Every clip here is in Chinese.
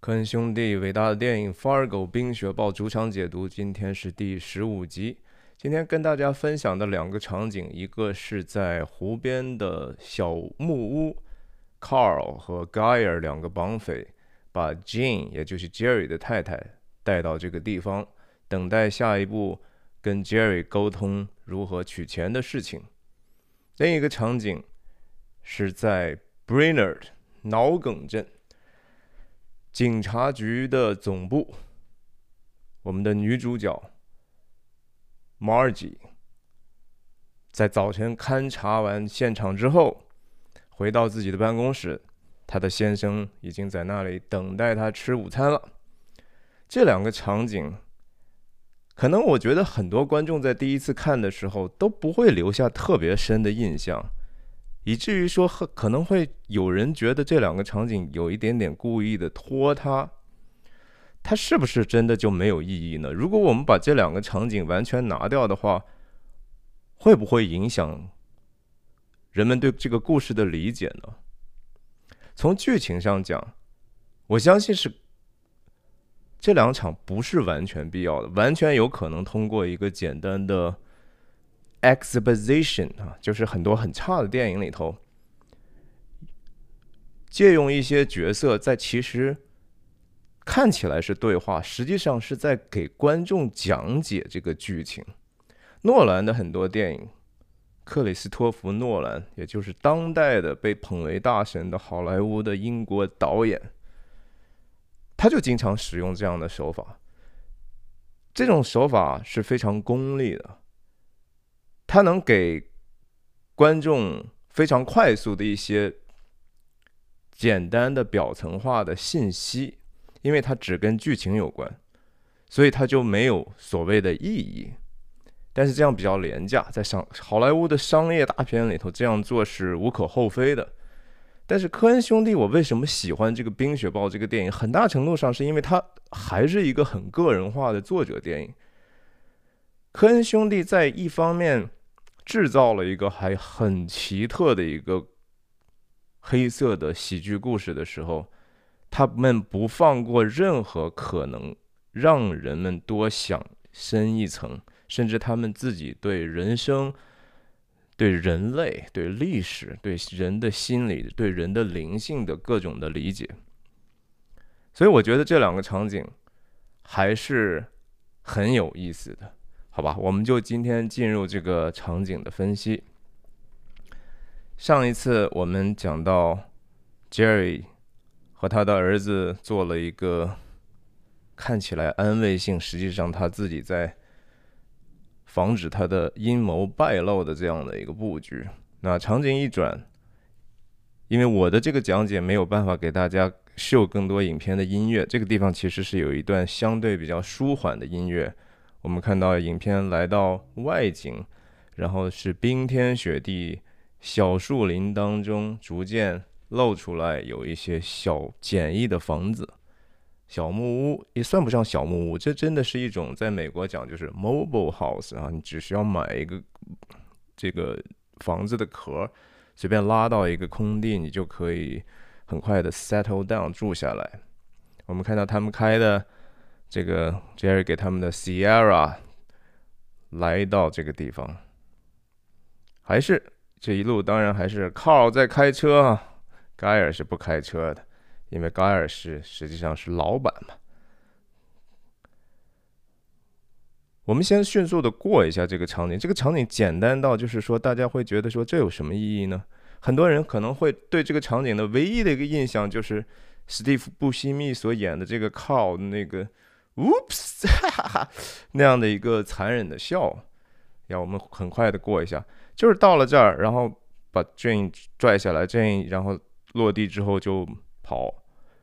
科恩兄弟伟大的电影《Fargo》冰雪暴主场解读，今天是第十五集。今天跟大家分享的两个场景，一个是在湖边的小木屋，Carl 和 Guyer 两个绑匪把 Jane，也就是 Jerry 的太太带到这个地方，等待下一步跟 Jerry 沟通如何取钱的事情。另一个场景是在 Brainerd 脑梗镇。警察局的总部，我们的女主角 Margie 在早晨勘察完现场之后，回到自己的办公室，她的先生已经在那里等待她吃午餐了。这两个场景，可能我觉得很多观众在第一次看的时候都不会留下特别深的印象。以至于说，可能会有人觉得这两个场景有一点点故意的拖沓，它是不是真的就没有意义呢？如果我们把这两个场景完全拿掉的话，会不会影响人们对这个故事的理解呢？从剧情上讲，我相信是这两场不是完全必要的，完全有可能通过一个简单的。Exposition 啊，就是很多很差的电影里头，借用一些角色，在其实看起来是对话，实际上是在给观众讲解这个剧情。诺兰的很多电影，克里斯托弗·诺兰，也就是当代的被捧为大神的好莱坞的英国导演，他就经常使用这样的手法。这种手法是非常功利的。它能给观众非常快速的一些简单的表层化的信息，因为它只跟剧情有关，所以它就没有所谓的意义。但是这样比较廉价，在商好莱坞的商业大片里头这样做是无可厚非的。但是科恩兄弟，我为什么喜欢这个《冰雪暴》这个电影？很大程度上是因为它还是一个很个人化的作者电影。科恩兄弟在一方面。制造了一个还很奇特的一个黑色的喜剧故事的时候，他们不放过任何可能让人们多想深一层，甚至他们自己对人生、对人类、对历史、对人的心理、对人的灵性的各种的理解。所以，我觉得这两个场景还是很有意思的。好吧，我们就今天进入这个场景的分析。上一次我们讲到，Jerry 和他的儿子做了一个看起来安慰性，实际上他自己在防止他的阴谋败露的这样的一个布局。那场景一转，因为我的这个讲解没有办法给大家秀更多影片的音乐，这个地方其实是有一段相对比较舒缓的音乐。我们看到影片来到外景，然后是冰天雪地，小树林当中逐渐露出来有一些小简易的房子，小木屋也算不上小木屋，这真的是一种在美国讲就是 mobile house 啊，你只需要买一个这个房子的壳，随便拉到一个空地，你就可以很快的 settle down 住下来。我们看到他们开的。这个 Jerry 给他们的 Sierra 来到这个地方，还是这一路，当然还是 Carl 在开车啊，盖尔是不开车的，因为盖尔是实际上是老板嘛。我们先迅速的过一下这个场景，这个场景简单到就是说，大家会觉得说这有什么意义呢？很多人可能会对这个场景的唯一的一个印象就是史蒂夫·布西密所演的这个 Carl 那个。Oops，哈 哈那样的一个残忍的笑，要我们很快的过一下，就是到了这儿，然后把 Jane 拽下来，Jane 然后落地之后就跑，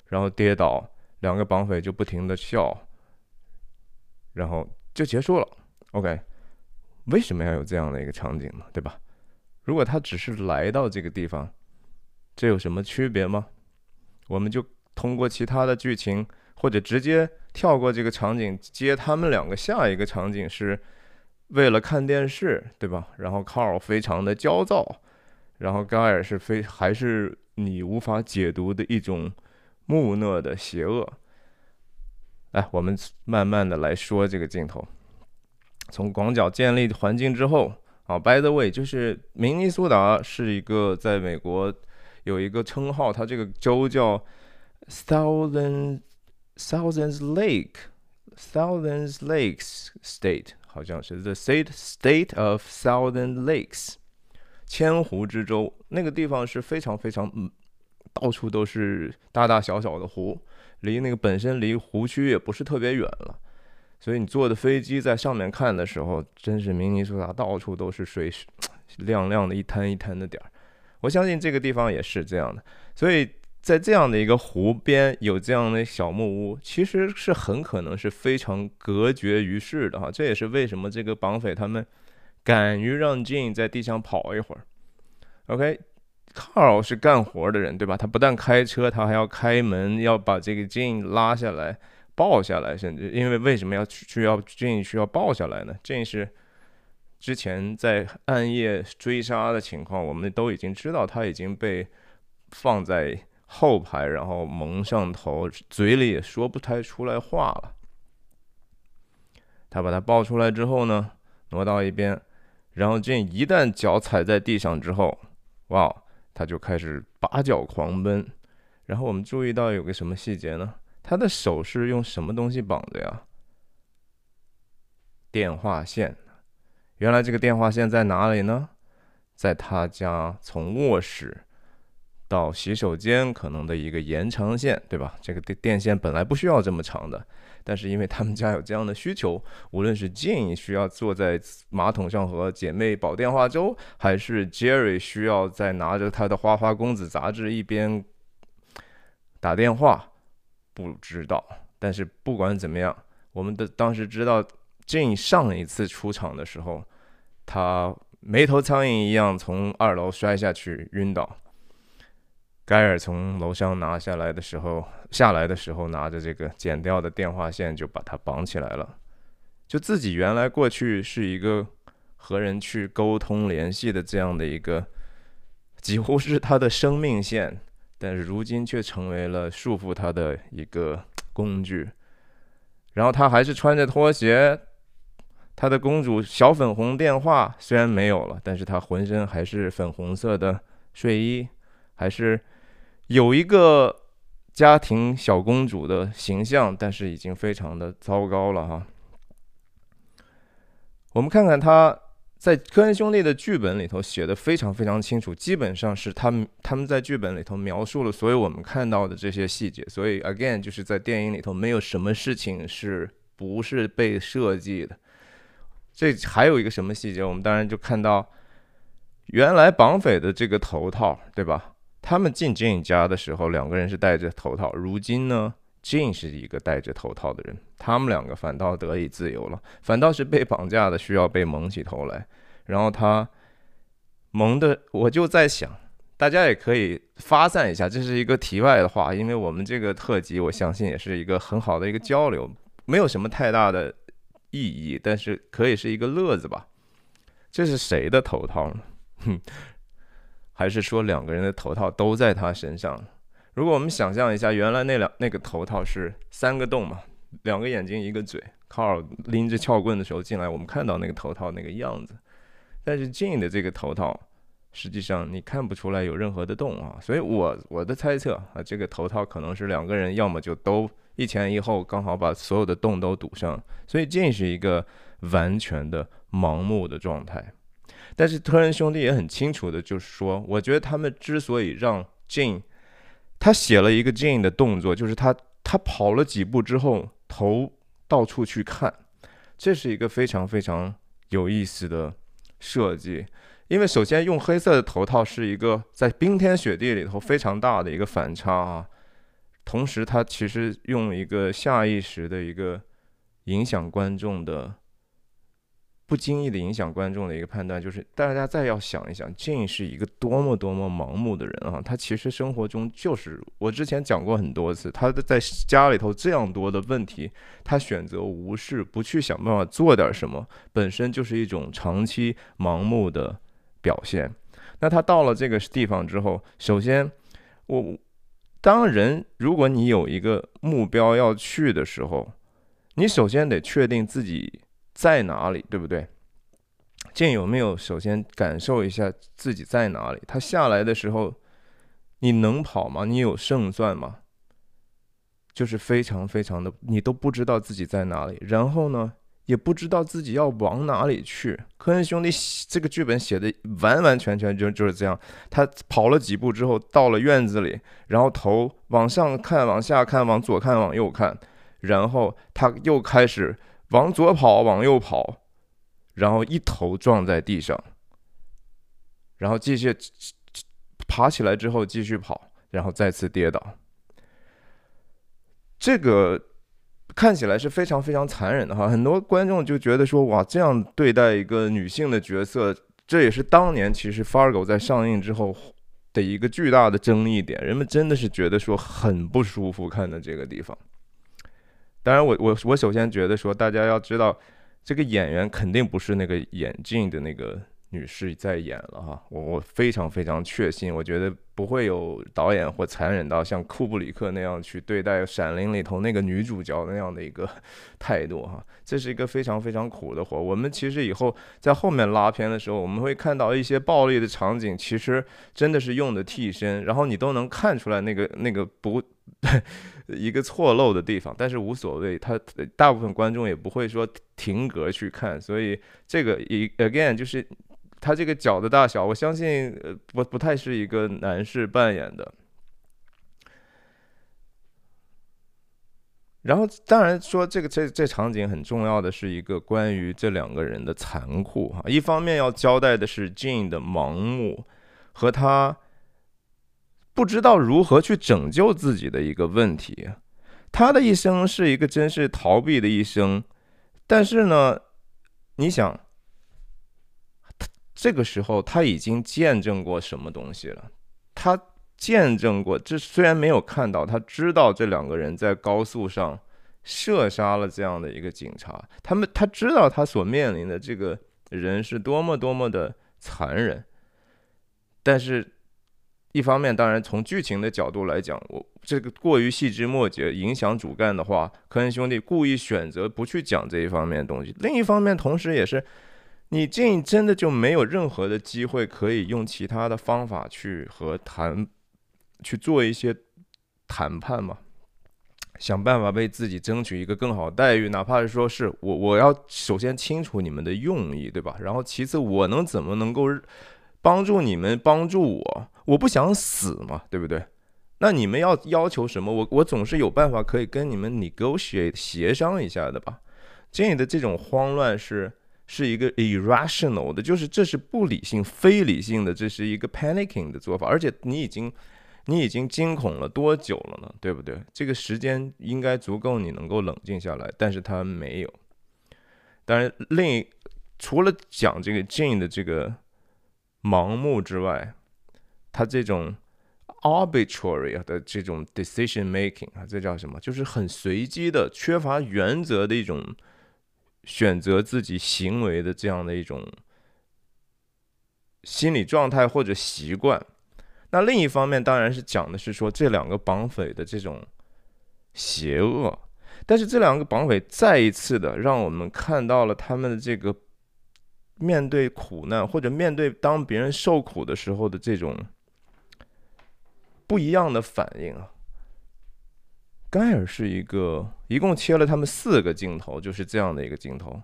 然后跌倒，两个绑匪就不停的笑，然后就结束了。OK，为什么要有这样的一个场景呢？对吧？如果他只是来到这个地方，这有什么区别吗？我们就通过其他的剧情。或者直接跳过这个场景，接他们两个下一个场景是为了看电视，对吧？然后 Carl 非常的焦躁，然后 g 尔是非还是你无法解读的一种木讷的邪恶。来，我们慢慢的来说这个镜头。从广角建立环境之后，啊，by the way，就是明尼苏达是一个在美国有一个称号，它这个州叫 Thousand Thousands Lake Thousands Lakes State，好像是 The State State of Thousand Lakes，千湖之州。那个地方是非常非常，嗯，到处都是大大小小的湖，离那个本身离湖区也不是特别远了。所以你坐的飞机在上面看的时候，真是明尼苏达到处都是水，亮亮的一滩一滩的点儿。我相信这个地方也是这样的。所以在这样的一个湖边有这样的小木屋，其实是很可能是非常隔绝于世的哈。这也是为什么这个绑匪他们敢于让 Jane 在地上跑一会儿。OK，Carl 是干活的人对吧？他不但开车，他还要开门，要把这个 Jane 拉下来。抱下来，甚至因为为什么要需要 Jane 需要抱下来呢？Jane 是之前在暗夜追杀的情况，我们都已经知道他已经被放在后排，然后蒙上头，嘴里也说不太出来话了。他把他抱出来之后呢，挪到一边，然后这一旦脚踩在地上之后，哇，他就开始拔脚狂奔。然后我们注意到有个什么细节呢？他的手是用什么东西绑的呀？电话线。原来这个电话线在哪里呢？在他家从卧室到洗手间可能的一个延长线，对吧？这个电电线本来不需要这么长的，但是因为他们家有这样的需求，无论是 Jane 需要坐在马桶上和姐妹煲电话粥，还是 Jerry 需要在拿着他的《花花公子》杂志一边打电话。不知道，但是不管怎么样，我们的当时知道，Jane 上一次出场的时候，他没头苍蝇一样从二楼摔下去晕倒。盖尔从楼上拿下来的时候，下来的时候拿着这个剪掉的电话线就把它绑起来了。就自己原来过去是一个和人去沟通联系的这样的一个，几乎是他的生命线。但是如今却成为了束缚他的一个工具，然后他还是穿着拖鞋，他的公主小粉红电话虽然没有了，但是他浑身还是粉红色的睡衣，还是有一个家庭小公主的形象，但是已经非常的糟糕了哈。我们看看他。在科恩兄弟的剧本里头写的非常非常清楚，基本上是他们他们在剧本里头描述了所有我们看到的这些细节，所以 again 就是在电影里头没有什么事情是不是被设计的。这还有一个什么细节，我们当然就看到原来绑匪的这个头套，对吧？他们进 Jane 家的时候，两个人是戴着头套，如今呢？Jane 是一个戴着头套的人，他们两个反倒得以自由了，反倒是被绑架的需要被蒙起头来。然后他蒙的，我就在想，大家也可以发散一下，这是一个题外的话，因为我们这个特辑，我相信也是一个很好的一个交流，没有什么太大的意义，但是可以是一个乐子吧。这是谁的头套呢？哼，还是说两个人的头套都在他身上？如果我们想象一下，原来那两那个头套是三个洞嘛，两个眼睛一个嘴。卡尔拎着撬棍的时候进来，我们看到那个头套那个样子。但是 j 的这个头套，实际上你看不出来有任何的洞啊。所以我我的猜测啊，这个头套可能是两个人要么就都一前一后，刚好把所有的洞都堵上。所以 j 是一个完全的盲目的状态。但是特恩兄弟也很清楚的，就是说，我觉得他们之所以让 Jane 他写了一个 Jane 的动作，就是他他跑了几步之后，头到处去看，这是一个非常非常有意思的设计。因为首先用黑色的头套是一个在冰天雪地里头非常大的一个反差啊，同时他其实用一个下意识的一个影响观众的。不经意的影响观众的一个判断，就是大家再要想一想，Jane 是一个多么多么盲目的人啊！他其实生活中就是我之前讲过很多次，他在家里头这样多的问题，他选择无视，不去想办法做点什么，本身就是一种长期盲目的表现。那他到了这个地方之后，首先，我当人如果你有一个目标要去的时候，你首先得确定自己在哪里，对不对？剑有没有首先感受一下自己在哪里？他下来的时候，你能跑吗？你有胜算吗？就是非常非常的，你都不知道自己在哪里，然后呢，也不知道自己要往哪里去。科恩兄弟这个剧本写的完完全全就就是这样。他跑了几步之后，到了院子里，然后头往上看，往下看，往左看，往右看，然后他又开始往左跑，往右跑。然后一头撞在地上，然后继续爬起来之后继续跑，然后再次跌倒。这个看起来是非常非常残忍的哈，很多观众就觉得说哇，这样对待一个女性的角色，这也是当年其实《Fargo》在上映之后的一个巨大的争议点，人们真的是觉得说很不舒服看的这个地方。当然，我我我首先觉得说，大家要知道。这个演员肯定不是那个眼镜的那个女士在演了哈，我我非常非常确信，我觉得不会有导演或残忍到像库布里克那样去对待《闪灵》里头那个女主角那样的一个 态度哈，这是一个非常非常苦的活。我们其实以后在后面拉片的时候，我们会看到一些暴力的场景，其实真的是用的替身，然后你都能看出来那个那个不。一个错漏的地方，但是无所谓，他大部分观众也不会说停格去看，所以这个一 again 就是他这个脚的大小，我相信呃不不太是一个男士扮演的。然后当然说这个这这场景很重要的是一个关于这两个人的残酷哈，一方面要交代的是 Jean 的盲目和他。不知道如何去拯救自己的一个问题，他的一生是一个真是逃避的一生，但是呢，你想，这个时候他已经见证过什么东西了？他见证过，这虽然没有看到，他知道这两个人在高速上射杀了这样的一个警察，他们他知道他所面临的这个人是多么多么的残忍，但是。一方面，当然从剧情的角度来讲，我这个过于细枝末节，影响主干的话，科恩兄弟故意选择不去讲这一方面的东西。另一方面，同时也是，你进真的就没有任何的机会可以用其他的方法去和谈，去做一些谈判嘛？想办法为自己争取一个更好待遇，哪怕是说是我，我要首先清楚你们的用意，对吧？然后其次，我能怎么能够？帮助你们，帮助我，我不想死嘛，对不对？那你们要要求什么？我我总是有办法可以跟你们 negotiate 协商一下的吧。Jane 的这种慌乱是是一个 irrational 的，就是这是不理性、非理性的，这是一个 panicking 的做法。而且你已经你已经惊恐了多久了呢？对不对？这个时间应该足够你能够冷静下来，但是他没有。当然，另除了讲这个 Jane 的这个。盲目之外，他这种 arbitrary 的这种 decision making 啊，这叫什么？就是很随机的、缺乏原则的一种选择自己行为的这样的一种心理状态或者习惯。那另一方面，当然是讲的是说这两个绑匪的这种邪恶。但是这两个绑匪再一次的让我们看到了他们的这个。面对苦难，或者面对当别人受苦的时候的这种不一样的反应啊，盖尔是一个，一共切了他们四个镜头，就是这样的一个镜头。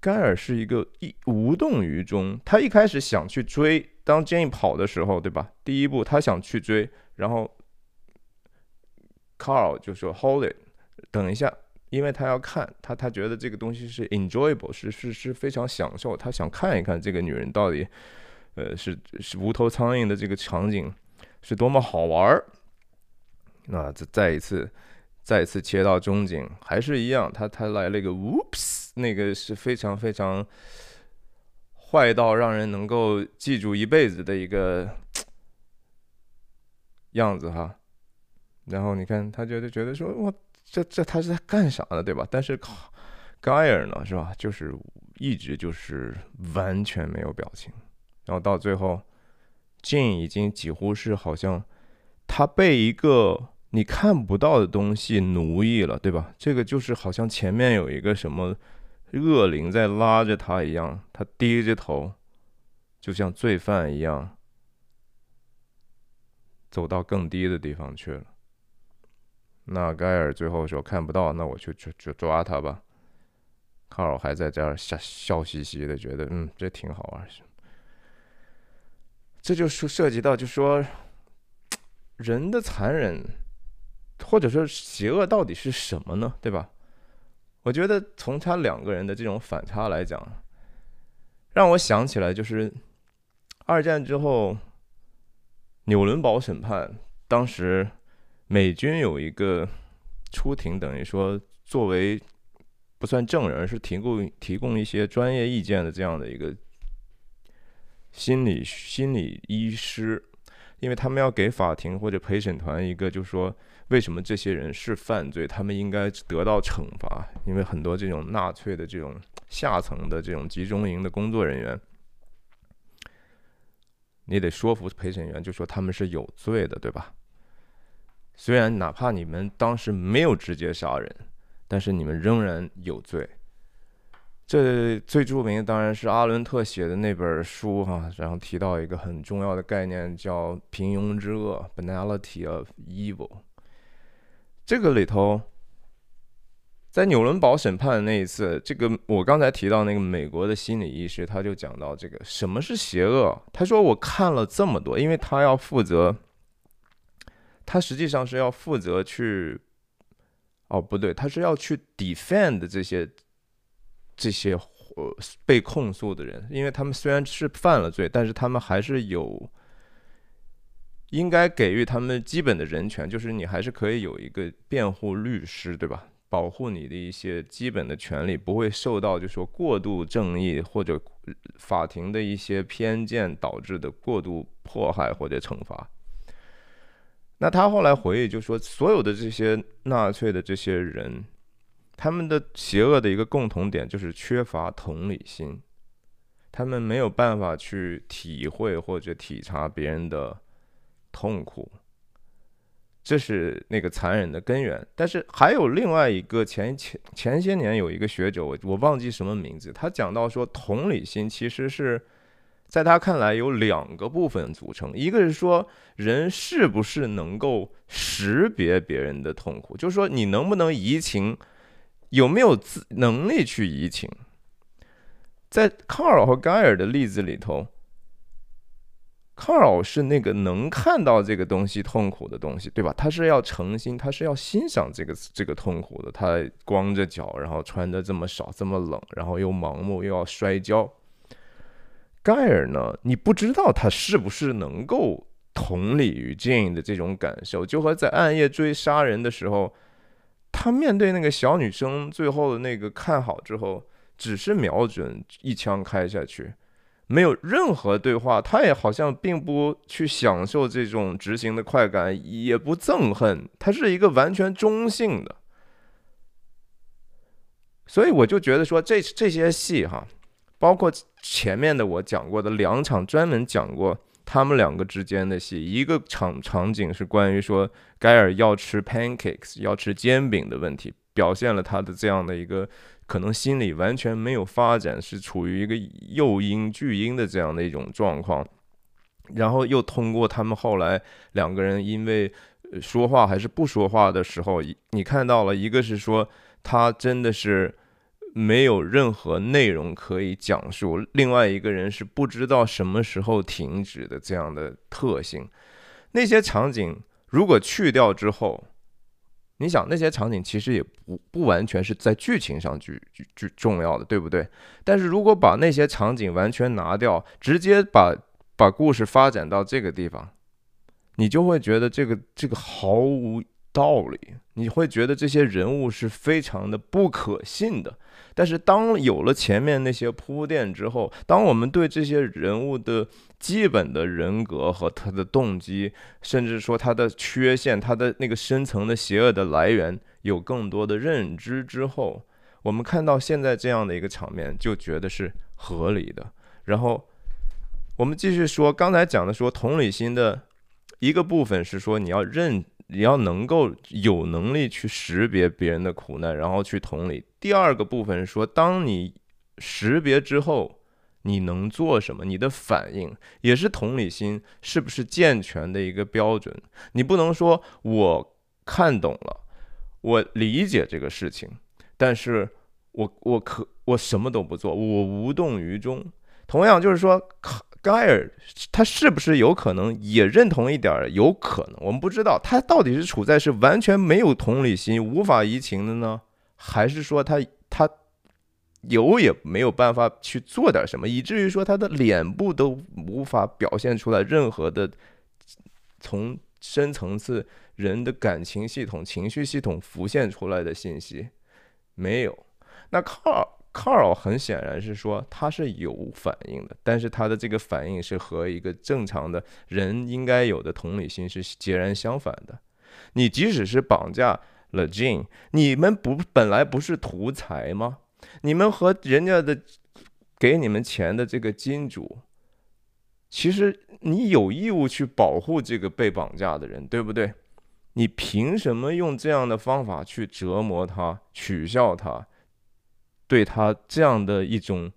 盖尔是一个一无动于衷，他一开始想去追，当 Jane 跑的时候，对吧？第一步他想去追，然后 Carl 就说 Hold it，等一下。因为他要看他，他觉得这个东西是 enjoyable，是是是非常享受。他想看一看这个女人到底，呃，是是无头苍蝇的这个场景是多么好玩儿。那再再一次，再一次切到中景，还是一样，他他来了一个 whoops，那个是非常非常坏到让人能够记住一辈子的一个样子哈。然后你看，他觉得觉得说我。这这他是在干啥呢？对吧？但是盖尔呢，是吧？就是一直就是完全没有表情，然后到最后，Jane 已经几乎是好像他被一个你看不到的东西奴役了，对吧？这个就是好像前面有一个什么恶灵在拉着他一样，他低着头，就像罪犯一样，走到更低的地方去了。那盖尔最后说看不到，那我就就就抓他吧。卡尔还在这儿笑笑嘻嘻的，觉得嗯，这挺好玩。这就是涉及到，就说人的残忍，或者说邪恶到底是什么呢？对吧？我觉得从他两个人的这种反差来讲，让我想起来就是二战之后纽伦堡审判，当时美军有一个出庭，等于说作为不算证人，是提供提供一些专业意见的这样的一个。心理心理医师，因为他们要给法庭或者陪审团一个，就是说为什么这些人是犯罪，他们应该得到惩罚。因为很多这种纳粹的这种下层的这种集中营的工作人员，你得说服陪审员，就说他们是有罪的，对吧？虽然哪怕你们当时没有直接杀人，但是你们仍然有罪。这最著名的当然是阿伦特写的那本书哈，然后提到一个很重要的概念叫“平庸之恶 ”（banality of evil）。这个里头，在纽伦堡审判的那一次，这个我刚才提到那个美国的心理医师，他就讲到这个什么是邪恶。他说我看了这么多，因为他要负责，他实际上是要负责去，哦不对，他是要去 defend 这些。这些呃被控诉的人，因为他们虽然是犯了罪，但是他们还是有应该给予他们基本的人权，就是你还是可以有一个辩护律师，对吧？保护你的一些基本的权利，不会受到就说过度正义或者法庭的一些偏见导致的过度迫害或者惩罚。那他后来回忆就说，所有的这些纳粹的这些人。他们的邪恶的一个共同点就是缺乏同理心，他们没有办法去体会或者体察别人的痛苦，这是那个残忍的根源。但是还有另外一个前前前些年有一个学者，我我忘记什么名字，他讲到说同理心其实是在他看来有两个部分组成，一个是说人是不是能够识别别人的痛苦，就是说你能不能移情。有没有自能力去移情？在卡尔和盖尔的例子里头，卡尔是那个能看到这个东西痛苦的东西，对吧？他是要诚心，他是要欣赏这个这个痛苦的。他光着脚，然后穿的这么少，这么冷，然后又盲目，又要摔跤。盖尔呢？你不知道他是不是能够同理于 Jane 的这种感受，就和在暗夜追杀人的时候。他面对那个小女生，最后的那个看好之后，只是瞄准一枪开下去，没有任何对话。他也好像并不去享受这种执行的快感，也不憎恨。他是一个完全中性的。所以我就觉得说，这这些戏哈，包括前面的我讲过的两场，专门讲过。他们两个之间的戏，一个场场景是关于说盖尔要吃 pancakes，要吃煎饼的问题，表现了他的这样的一个可能心理完全没有发展，是处于一个幼婴巨婴的这样的一种状况。然后又通过他们后来两个人因为说话还是不说话的时候，你看到了一个是说他真的是。没有任何内容可以讲述，另外一个人是不知道什么时候停止的这样的特性。那些场景如果去掉之后，你想那些场景其实也不不完全是在剧情上具具具重要的，对不对？但是如果把那些场景完全拿掉，直接把把故事发展到这个地方，你就会觉得这个这个毫无道理，你会觉得这些人物是非常的不可信的。但是当有了前面那些铺垫之后，当我们对这些人物的基本的人格和他的动机，甚至说他的缺陷、他的那个深层的邪恶的来源有更多的认知之后，我们看到现在这样的一个场面，就觉得是合理的。然后我们继续说，刚才讲的说同理心的一个部分是说你要认。你要能够有能力去识别别人的苦难，然后去同理。第二个部分说，当你识别之后，你能做什么？你的反应也是同理心是不是健全的一个标准。你不能说我看懂了，我理解这个事情，但是我我可我什么都不做，我无动于衷。同样就是说。盖尔他是不是有可能也认同一点？有可能，我们不知道他到底是处在是完全没有同理心、无法移情的呢，还是说他他有也没有办法去做点什么，以至于说他的脸部都无法表现出来任何的从深层次人的感情系统、情绪系统浮现出来的信息没有？那靠。Carl 很显然是说他是有反应的，但是他的这个反应是和一个正常的人应该有的同理心是截然相反的。你即使是绑架了 Jane，你们不本来不是图财吗？你们和人家的给你们钱的这个金主，其实你有义务去保护这个被绑架的人，对不对？你凭什么用这样的方法去折磨他、取笑他？对他这样的一种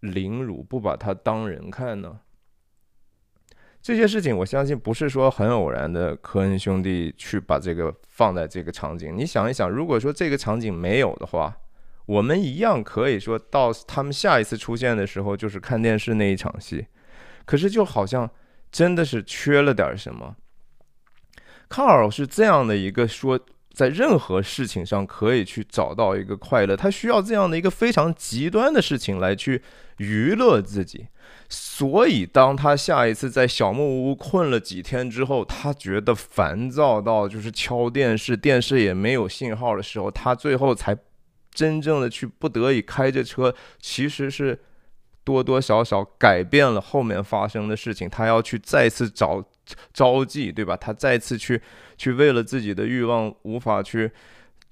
凌辱，不把他当人看呢？这些事情，我相信不是说很偶然的。科恩兄弟去把这个放在这个场景，你想一想，如果说这个场景没有的话，我们一样可以说到他们下一次出现的时候，就是看电视那一场戏。可是就好像真的是缺了点什么。卡尔是这样的一个说。在任何事情上可以去找到一个快乐，他需要这样的一个非常极端的事情来去娱乐自己。所以，当他下一次在小木屋困了几天之后，他觉得烦躁到就是敲电视，电视也没有信号的时候，他最后才真正的去不得已开着车，其实是多多少少改变了后面发生的事情。他要去再次找招妓，对吧？他再次去。去为了自己的欲望无法去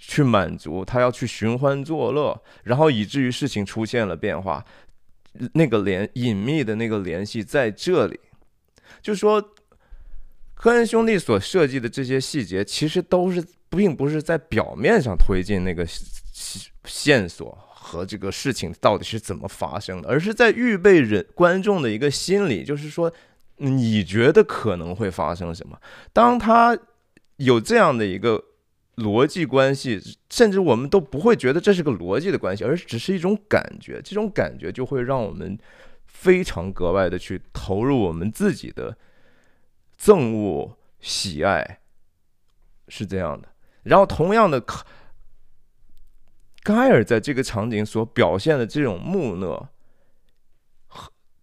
去满足，他要去寻欢作乐，然后以至于事情出现了变化。那个联隐秘的那个联系在这里，就说科恩兄弟所设计的这些细节，其实都是并不是在表面上推进那个线索和这个事情到底是怎么发生的，而是在预备人观众的一个心理，就是说你觉得可能会发生什么，当他。有这样的一个逻辑关系，甚至我们都不会觉得这是个逻辑的关系，而只是一种感觉。这种感觉就会让我们非常格外的去投入我们自己的憎恶、喜爱，是这样的。然后，同样的，盖尔在这个场景所表现的这种木讷，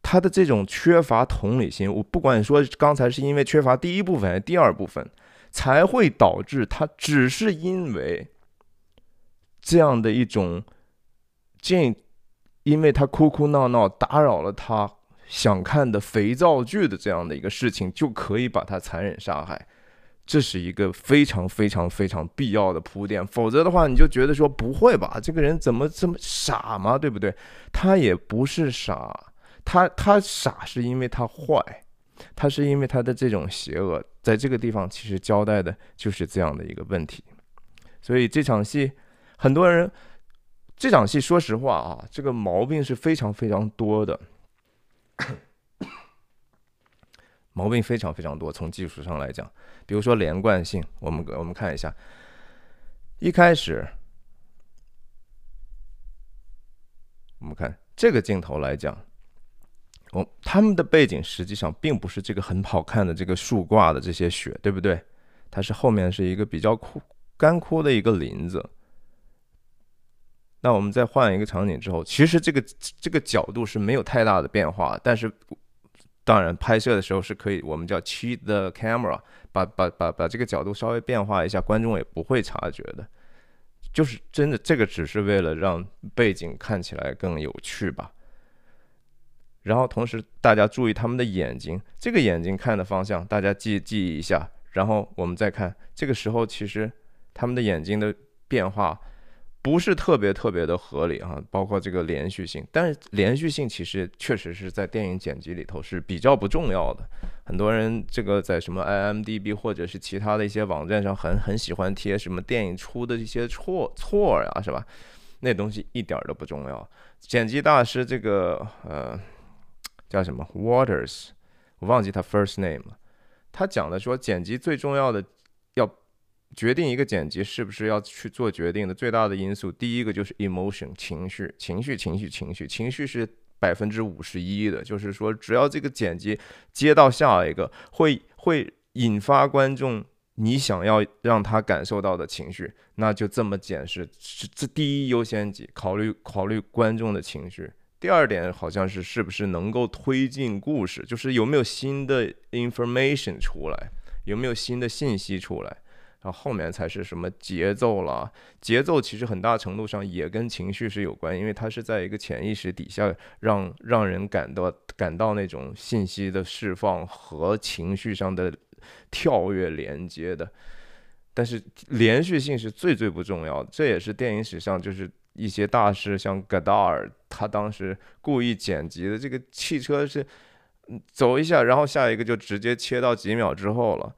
他的这种缺乏同理心，我不管说刚才是因为缺乏第一部分还是第二部分。才会导致他只是因为这样的一种，这，因为他哭哭闹闹打扰了他想看的肥皂剧的这样的一个事情，就可以把他残忍杀害。这是一个非常非常非常必要的铺垫，否则的话，你就觉得说不会吧，这个人怎么这么傻吗？对不对？他也不是傻，他他傻是因为他坏。他是因为他的这种邪恶，在这个地方其实交代的就是这样的一个问题，所以这场戏很多人，这场戏说实话啊，这个毛病是非常非常多的，毛病非常非常多。从技术上来讲，比如说连贯性，我们我们看一下，一开始我们看这个镜头来讲。哦，他们的背景实际上并不是这个很好看的这个树挂的这些雪，对不对？它是后面是一个比较枯干枯的一个林子。那我们再换一个场景之后，其实这个这个角度是没有太大的变化，但是当然拍摄的时候是可以，我们叫 cheat the camera，把把把把这个角度稍微变化一下，观众也不会察觉的。就是真的，这个只是为了让背景看起来更有趣吧。然后同时，大家注意他们的眼睛，这个眼睛看的方向，大家记记忆一下。然后我们再看，这个时候其实他们的眼睛的变化，不是特别特别的合理啊，包括这个连续性。但是连续性其实确实是在电影剪辑里头是比较不重要的。很多人这个在什么 IMDB 或者是其他的一些网站上很很喜欢贴什么电影出的一些错错呀，是吧？那东西一点都不重要。剪辑大师这个呃叫什么 Waters，我忘记他 first name 了。他讲的说，剪辑最重要的要决定一个剪辑是不是要去做决定的最大的因素，第一个就是 emotion 情绪，情绪，情绪，情绪，情绪是百分之五十一的。就是说，只要这个剪辑接到下一个，会会引发观众你想要让他感受到的情绪，那就这么剪是是这第一优先级，考虑考虑观众的情绪。第二点好像是是不是能够推进故事，就是有没有新的 information 出来，有没有新的信息出来，然后后面才是什么节奏了。节奏其实很大程度上也跟情绪是有关，因为它是在一个潜意识底下让让人感到感到那种信息的释放和情绪上的跳跃连接的。但是连续性是最最不重要的，这也是电影史上就是。一些大师像戈达尔，他当时故意剪辑的这个汽车是走一下，然后下一个就直接切到几秒之后了。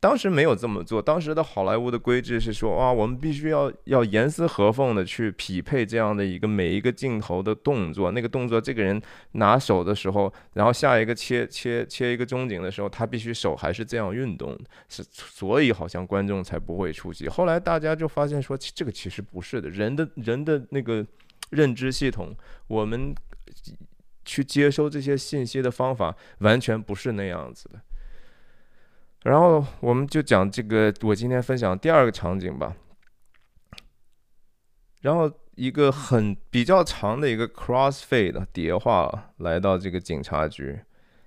当时没有这么做，当时的好莱坞的规制是说，哇，我们必须要要严丝合缝的去匹配这样的一个每一个镜头的动作，那个动作，这个人拿手的时候，然后下一个切切切一个中景的时候，他必须手还是这样运动，是所以好像观众才不会出戏。后来大家就发现说，这个其实不是的，人的人的那个认知系统，我们去接收这些信息的方法完全不是那样子的。然后我们就讲这个，我今天分享第二个场景吧。然后一个很比较长的一个 crossfade 叠画来到这个警察局，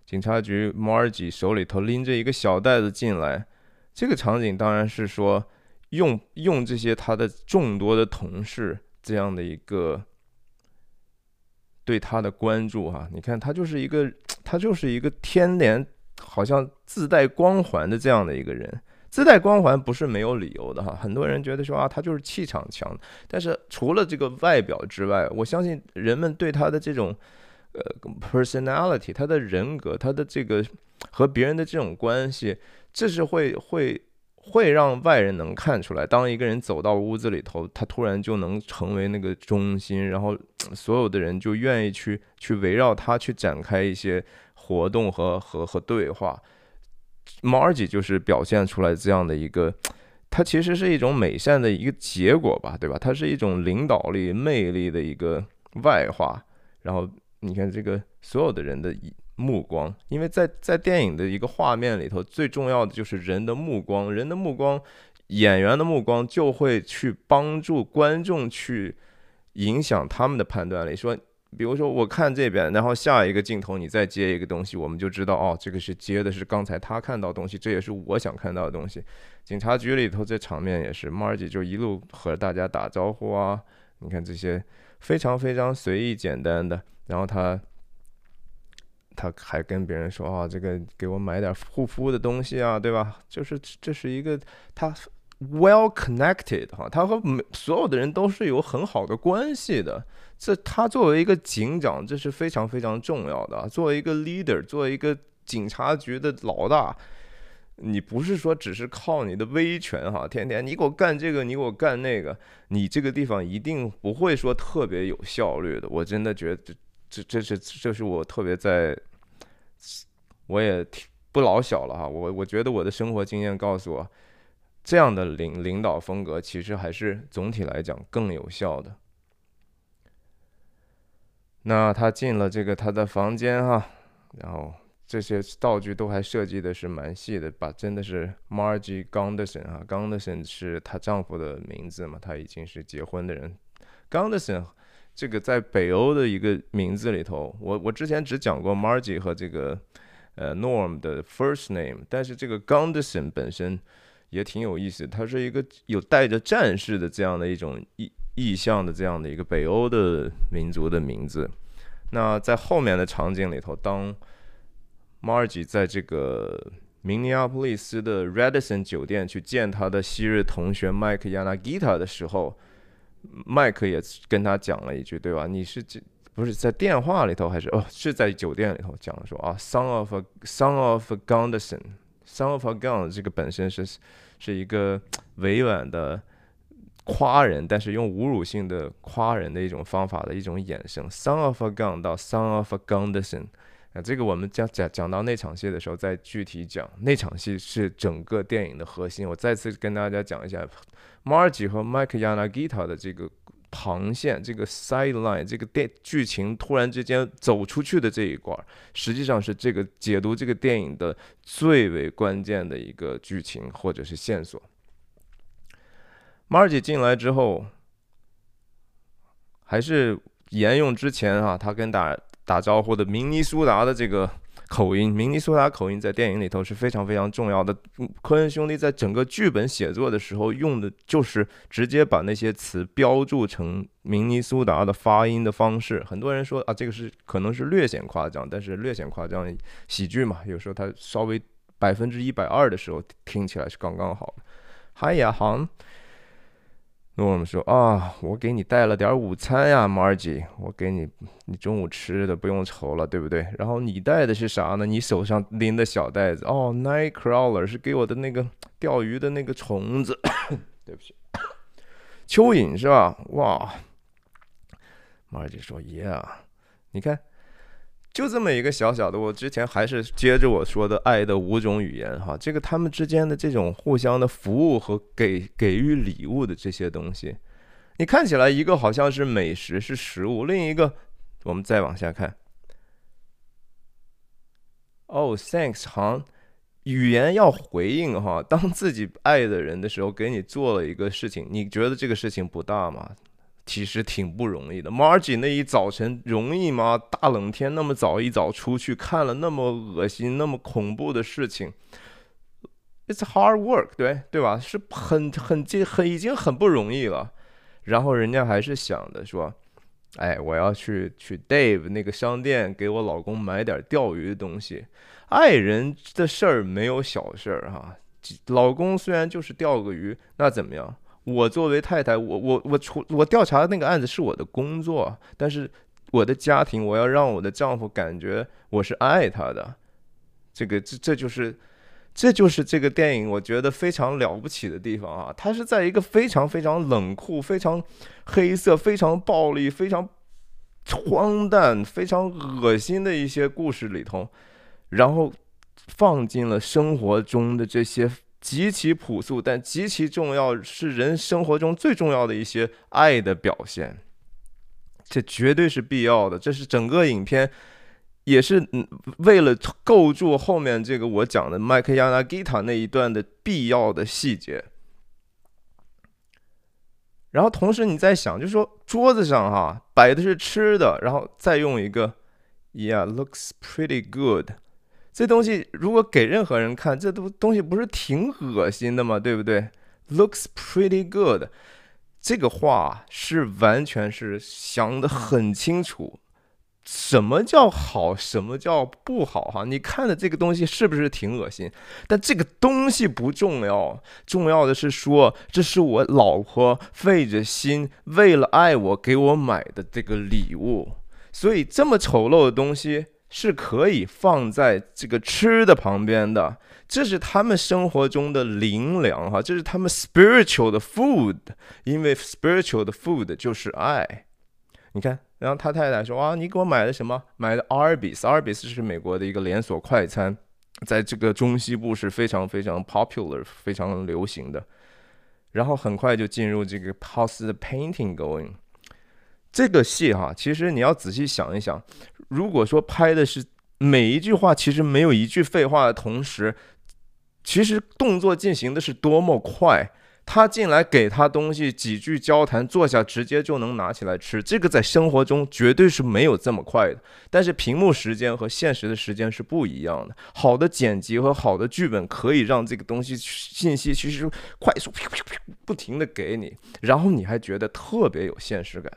警察局 Margie 手里头拎着一个小袋子进来。这个场景当然是说用用这些他的众多的同事这样的一个对他的关注哈，你看他就是一个他就是一个天然。好像自带光环的这样的一个人，自带光环不是没有理由的哈。很多人觉得说啊，他就是气场强。但是除了这个外表之外，我相信人们对他的这种呃 personality，他的人格，他的这个和别人的这种关系，这是会会会让外人能看出来。当一个人走到屋子里头，他突然就能成为那个中心，然后所有的人就愿意去去围绕他去展开一些。活动和和和对话，Margie 就是表现出来这样的一个，它其实是一种美善的一个结果吧，对吧？它是一种领导力、魅力的一个外化。然后你看这个所有的人的目光，因为在在电影的一个画面里头，最重要的就是人的目光，人的目光，演员的目光就会去帮助观众去影响他们的判断力，说。比如说，我看这边，然后下一个镜头你再接一个东西，我们就知道哦，这个是接的是刚才他看到东西，这也是我想看到的东西。警察局里头这场面也是，Margie 就一路和大家打招呼啊，你看这些非常非常随意简单的，然后他他还跟别人说啊，这个给我买点护肤的东西啊，对吧？就是这是一个他 well connected 哈，他和所有的人都是有很好的关系的。这他作为一个警长，这是非常非常重要的。作为一个 leader，作为一个警察局的老大，你不是说只是靠你的威权哈，天天你给我干这个，你给我干那个，你这个地方一定不会说特别有效率的。我真的觉得这这这是这是我特别在，我也不老小了哈。我我觉得我的生活经验告诉我，这样的领领导风格其实还是总体来讲更有效的。那他进了这个他的房间哈，然后这些道具都还设计的是蛮细的，把真的是 Margie Gunderson 啊，Gunderson 是她丈夫的名字嘛，她已经是结婚的人。Gunderson 这个在北欧的一个名字里头，我我之前只讲过 Margie 和这个呃 Norm 的 first name，但是这个 Gunderson 本身也挺有意思，它是一个有带着战士的这样的一种意。意象的这样的一个北欧的民族的名字，那在后面的场景里头，当 Margie 在这个明尼阿波利斯的 Radisson 酒店去见他的昔日同学 Mike Yanagita 的时候，麦克也跟他讲了一句，对吧？你是这不是在电话里头，还是哦是在酒店里头讲说啊，Son of a Son of a Son of a Gun 这个本身是是一个委婉的夸人，但是用侮辱性的夸人的一种方法的一种衍生，Son of a Gun 到 Son of a Gunderson。啊，这个我们讲讲讲到那场戏的时候再具体讲。那场戏是整个电影的核心。我再次跟大家讲一下，Margie 和 Mike Yanagita 的这个旁线，这个 sideline，这个电剧情突然之间走出去的这一块，实际上是这个解读这个电影的最为关键的一个剧情或者是线索。Margie 进来之后，还是沿用之前啊，他跟打。打招呼的明尼苏达的这个口音，明尼苏达口音在电影里头是非常非常重要的。科恩兄弟在整个剧本写作的时候用的就是直接把那些词标注成明尼苏达的发音的方式。很多人说啊，这个是可能是略显夸张，但是略显夸张，喜剧嘛，有时候它稍微百分之一百二的时候听起来是刚刚好的。嗨呀，好。诺尔们说啊，我给你带了点午餐呀，Margie，我给你，你中午吃的不用愁了，对不对？然后你带的是啥呢？你手上拎的小袋子哦，Nightcrawler 是给我的那个钓鱼的那个虫子，对不起，蚯蚓是吧？哇，Margie 说，Yeah，你看。就这么一个小小的，我之前还是接着我说的爱的五种语言哈，这个他们之间的这种互相的服务和给给予礼物的这些东西，你看起来一个好像是美食是食物，另一个我们再往下看，哦，thanks，哈，语言要回应哈，当自己爱的人的时候给你做了一个事情，你觉得这个事情不大吗？其实挺不容易的。Margie 那一早晨容易吗？大冷天那么早一早出去看了那么恶心、那么恐怖的事情，It's hard work，对对吧？是很很这很已经很不容易了。然后人家还是想的说，哎，我要去去 Dave 那个商店给我老公买点钓鱼的东西。爱人的事儿没有小事儿哈。老公虽然就是钓个鱼，那怎么样？我作为太太，我我我出我调查的那个案子是我的工作，但是我的家庭，我要让我的丈夫感觉我是爱他的，这个这这就是这就是这个电影我觉得非常了不起的地方啊！它是在一个非常非常冷酷、非常黑色、非常暴力、非常荒诞、非常恶心的一些故事里头，然后放进了生活中的这些。极其朴素，但极其重要，是人生活中最重要的一些爱的表现。这绝对是必要的，这是整个影片，也是为了构筑后面这个我讲的麦克亚纳吉塔那一段的必要的细节。然后同时你在想，就是说桌子上哈摆的是吃的，然后再用一个，Yeah，looks pretty good。这东西如果给任何人看，这都东西不是挺恶心的吗？对不对？Looks pretty good，这个话是完全是想的很清楚，什么叫好，什么叫不好？哈，你看的这个东西是不是挺恶心？但这个东西不重要，重要的是说，这是我老婆费着心，为了爱我给我买的这个礼物，所以这么丑陋的东西。是可以放在这个吃的旁边的，这是他们生活中的灵粮哈，这是他们 spiritual 的 food，因为 spiritual 的 food 就是爱。你看，然后他太太说啊，你给我买的什么？买的 Arby's，Arby's 是美国的一个连锁快餐，在这个中西部是非常非常 popular，非常流行的。然后很快就进入这个 House painting going。这个戏哈，其实你要仔细想一想，如果说拍的是每一句话其实没有一句废话的同时，其实动作进行的是多么快。他进来给他东西，几句交谈，坐下直接就能拿起来吃。这个在生活中绝对是没有这么快的。但是屏幕时间和现实的时间是不一样的。好的剪辑和好的剧本可以让这个东西信息其实快速不停的给你，然后你还觉得特别有现实感。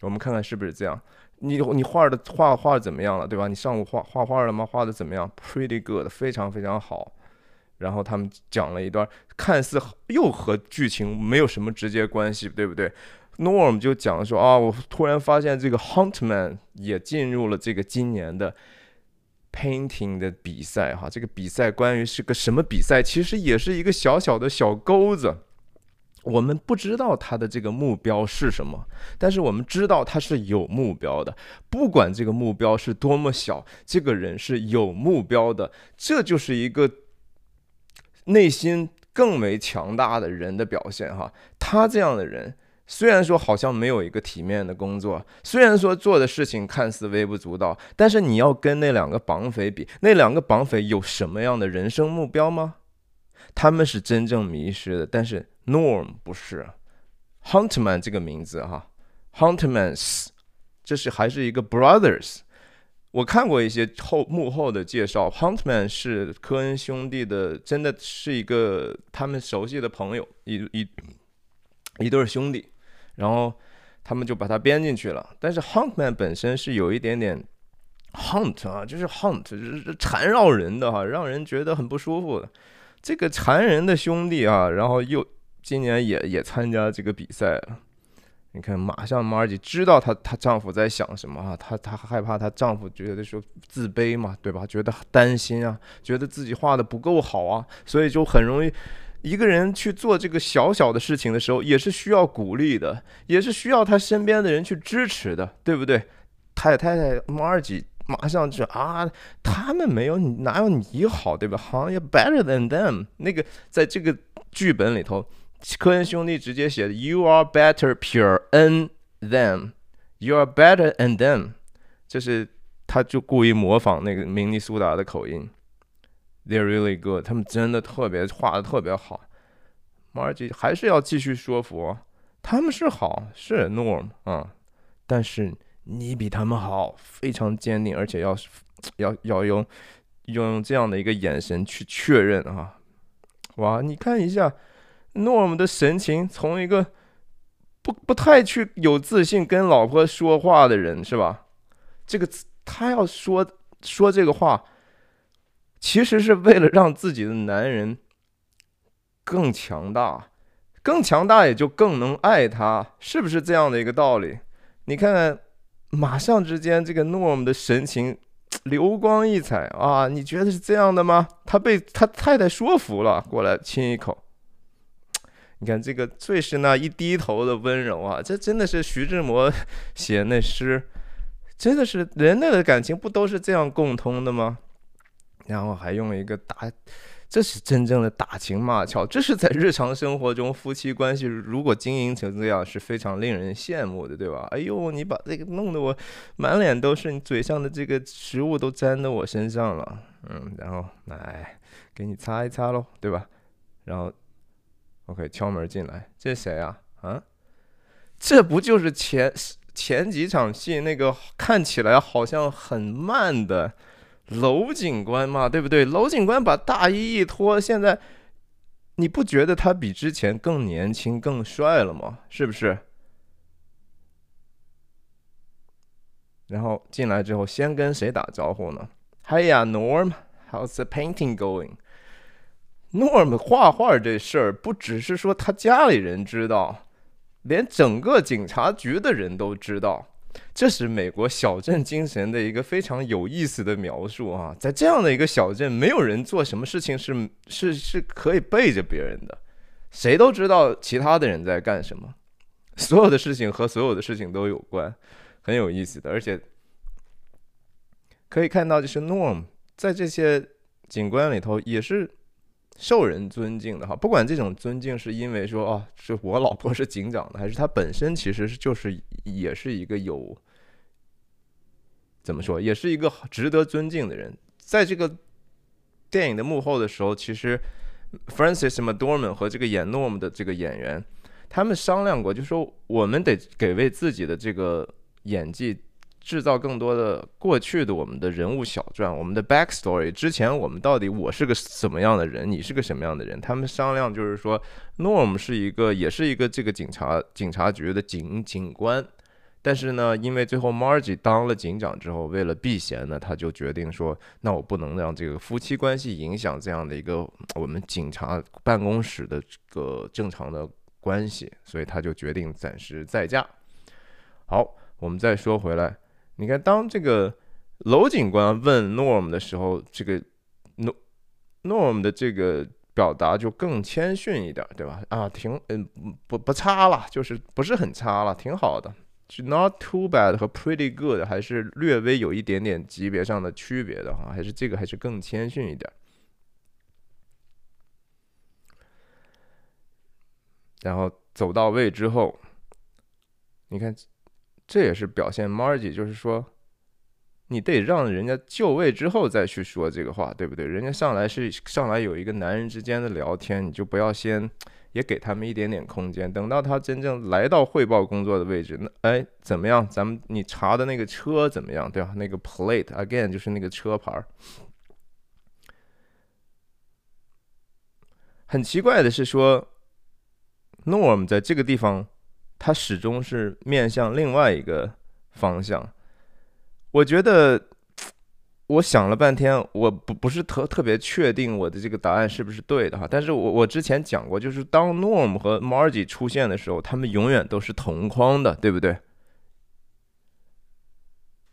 我们看看是不是这样？你你画的画画怎么样了，对吧？你上午画画画了吗？画的怎么样？Pretty good，非常非常好。然后他们讲了一段看似又和剧情没有什么直接关系，对不对？Norm 就讲说啊，我突然发现这个 Huntman 也进入了这个今年的 painting 的比赛哈。这个比赛关于是个什么比赛？其实也是一个小小的小钩子。我们不知道他的这个目标是什么，但是我们知道他是有目标的。不管这个目标是多么小，这个人是有目标的，这就是一个内心更为强大的人的表现哈。他这样的人。虽然说好像没有一个体面的工作，虽然说做的事情看似微不足道，但是你要跟那两个绑匪比，那两个绑匪有什么样的人生目标吗？他们是真正迷失的，但是 Norm 不是。Huntman 这个名字哈，Huntmans，这是还是一个 Brothers。我看过一些后幕后的介绍，Huntman 是科恩兄弟的，真的是一个他们熟悉的朋友，一一一对兄弟。然后他们就把它编进去了，但是 Huntman 本身是有一点点 hunt 啊，就是 hunt，就是缠绕人的哈，让人觉得很不舒服的。这个缠人的兄弟啊，然后又今年也也参加这个比赛了。你看，马上 marge 知道她她丈夫在想什么啊？她她害怕她丈夫觉得说自卑嘛，对吧？觉得担心啊，觉得自己画的不够好啊，所以就很容易。一个人去做这个小小的事情的时候，也是需要鼓励的，也是需要他身边的人去支持的，对不对？太太太马尔吉马上就啊，他们没有你，哪有你好，对吧？好像 better than them。那个在这个剧本里头，科恩兄弟直接写的 “You are better pure than them, you are better than them”，这是他就故意模仿那个明尼苏达的口音。They're really good，他们真的特别画的特别好。Margie 还是要继续说服，他们是好，是 Norm 啊，但是你比他们好，非常坚定，而且要要要用用这样的一个眼神去确认啊！哇，你看一下 Norm 的神情，从一个不不太去有自信跟老婆说话的人是吧？这个他要说说这个话。其实是为了让自己的男人更强大，更强大也就更能爱她，是不是这样的一个道理？你看看，马上之间这个 Norm 的神情流光溢彩啊！你觉得是这样的吗？他被他太太说服了，过来亲一口。你看这个最是那一低头的温柔啊！这真的是徐志摩写那诗，真的是人类的感情不都是这样共通的吗？然后还用了一个打，这是真正的打情骂俏。这是在日常生活中夫妻关系如果经营成这样，是非常令人羡慕的，对吧？哎呦，你把这个弄得我满脸都是，你嘴上的这个食物都粘到我身上了。嗯，然后来给你擦一擦喽，对吧？然后 OK，敲门进来，这谁啊？啊，这不就是前前几场戏那个看起来好像很慢的？娄警官嘛，对不对？娄警官把大衣一脱，现在你不觉得他比之前更年轻、更帅了吗？是不是？然后进来之后，先跟谁打招呼呢？嗨呀，Norm，How's the painting going？Norm 画画这事儿，不只是说他家里人知道，连整个警察局的人都知道。这是美国小镇精神的一个非常有意思的描述啊！在这样的一个小镇，没有人做什么事情是是是可以背着别人的，谁都知道其他的人在干什么，所有的事情和所有的事情都有关，很有意思的。而且可以看到，就是 Norm 在这些警官里头也是。受人尊敬的哈，不管这种尊敬是因为说哦，是我老婆是警长的，还是他本身其实是就是也是一个有怎么说，也是一个值得尊敬的人。在这个电影的幕后的时候，其实 Francis McDormand 和这个演 Norm 的这个演员，他们商量过，就说我们得给为自己的这个演技。制造更多的过去的我们的人物小传，我们的 backstory。之前我们到底我是个什么样的人，你是个什么样的人？他们商量就是说，Norm 是一个，也是一个这个警察警察局的警警官。但是呢，因为最后 Margie 当了警长之后，为了避嫌呢，他就决定说，那我不能让这个夫妻关系影响这样的一个我们警察办公室的这个正常的关系，所以他就决定暂时再驾。好，我们再说回来，你看，当这个娄警官问 Norm 的时候，这个 Norm 的这个表达就更谦逊一点，对吧？啊，挺嗯不不差了，就是不是很差了，挺好的。Not too bad 和 pretty good 还是略微有一点点级别上的区别的哈，还是这个还是更谦逊一点。然后走到位之后，你看，这也是表现 Margie，就是说，你得让人家就位之后再去说这个话，对不对？人家上来是上来有一个男人之间的聊天，你就不要先。也给他们一点点空间，等到他真正来到汇报工作的位置，那哎怎么样？咱们你查的那个车怎么样？对吧？那个 plate again 就是那个车牌。很奇怪的是说，Norm 在这个地方，他始终是面向另外一个方向。我觉得。我想了半天，我不不是特特别确定我的这个答案是不是对的哈。但是我我之前讲过，就是当 Norm 和 Margie 出现的时候，他们永远都是同框的，对不对？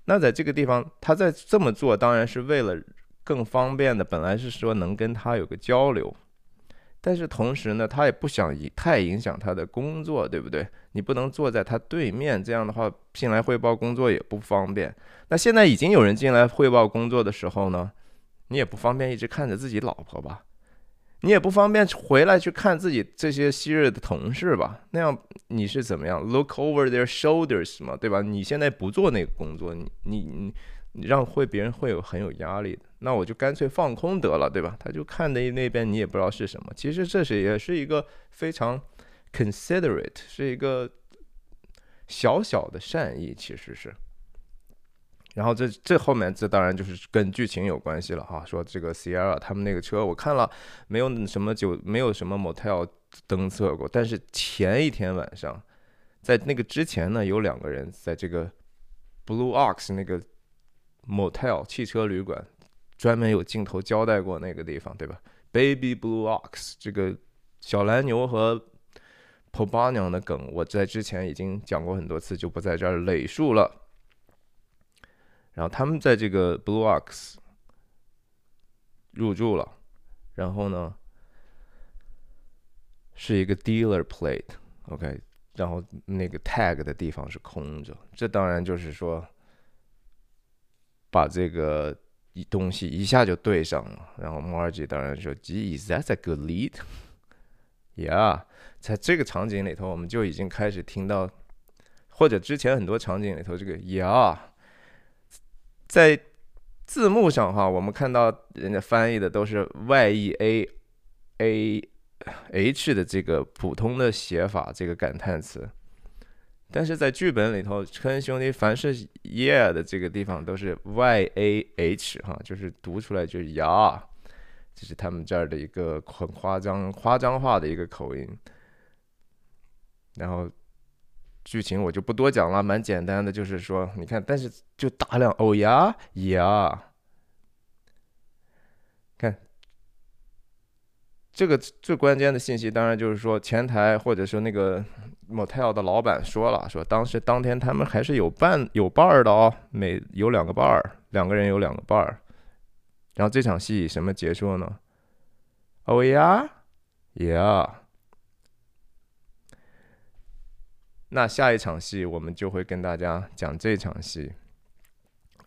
那在这个地方，他在这么做，当然是为了更方便的，本来是说能跟他有个交流。但是同时呢，他也不想影太影响他的工作，对不对？你不能坐在他对面，这样的话进来汇报工作也不方便。那现在已经有人进来汇报工作的时候呢，你也不方便一直看着自己老婆吧？你也不方便回来去看自己这些昔日的同事吧？那样你是怎么样？Look over their shoulders 嘛，对吧？你现在不做那个工作，你你你。你让会别人会有很有压力的，那我就干脆放空得了，对吧？他就看的那边，你也不知道是什么。其实这是也是一个非常 considerate，是一个小小的善意，其实是。然后这这后面这当然就是跟剧情有关系了哈。说这个 Sierra 他们那个车我看了，没有什么酒，没有什么 motel 登测过，但是前一天晚上，在那个之前呢，有两个人在这个 Blue Ox 那个。Motel 汽车旅馆，专门有镜头交代过那个地方，对吧？Baby Blue Ox 这个小蓝牛和 p o b a n a 的梗，我在之前已经讲过很多次，就不在这儿累述了。然后他们在这个 Blue Ox 入住了，然后呢是一个 Dealer Plate，OK，然后那个 Tag 的地方是空着，这当然就是说。把这个一东西一下就对上了，然后 Margie 当然说：“Geez, that's a good lead.” Yeah，在这个场景里头，我们就已经开始听到，或者之前很多场景里头，这个 “Yeah”，在字幕上哈，我们看到人家翻译的都是 “Y E A A H” 的这个普通的写法，这个感叹词。但是在剧本里头，科恩兄弟凡是 yeah 的这个地方都是 y a h 哈，就是读出来就是呀，这是他们这儿的一个很夸张、夸张化的一个口音。然后剧情我就不多讲了，蛮简单的，就是说，你看，但是就大量哦呀呀，这个最关键的信息，当然就是说前台或者说那个 motel 的老板说了，说当时当天他们还是有伴有伴儿的哦，每有两个伴儿，两个人有两个伴儿。然后这场戏以什么结束呢？Oh yeah，yeah。那下一场戏我们就会跟大家讲这场戏。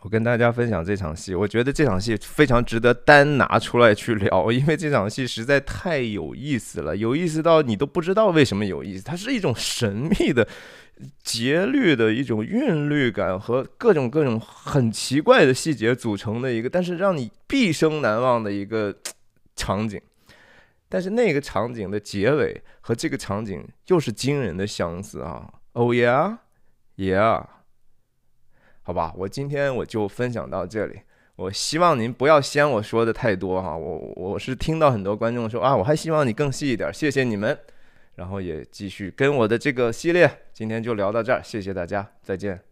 我跟大家分享这场戏，我觉得这场戏非常值得单拿出来去聊，因为这场戏实在太有意思了，有意思到你都不知道为什么有意思。它是一种神秘的、节律的一种韵律感和各种各种很奇怪的细节组成的一个，但是让你毕生难忘的一个场景。但是那个场景的结尾和这个场景又是惊人的相似啊！Oh yeah, yeah. 好吧，我今天我就分享到这里。我希望您不要嫌我说的太多哈，我我是听到很多观众说啊，我还希望你更细一点，谢谢你们。然后也继续跟我的这个系列，今天就聊到这儿，谢谢大家，再见。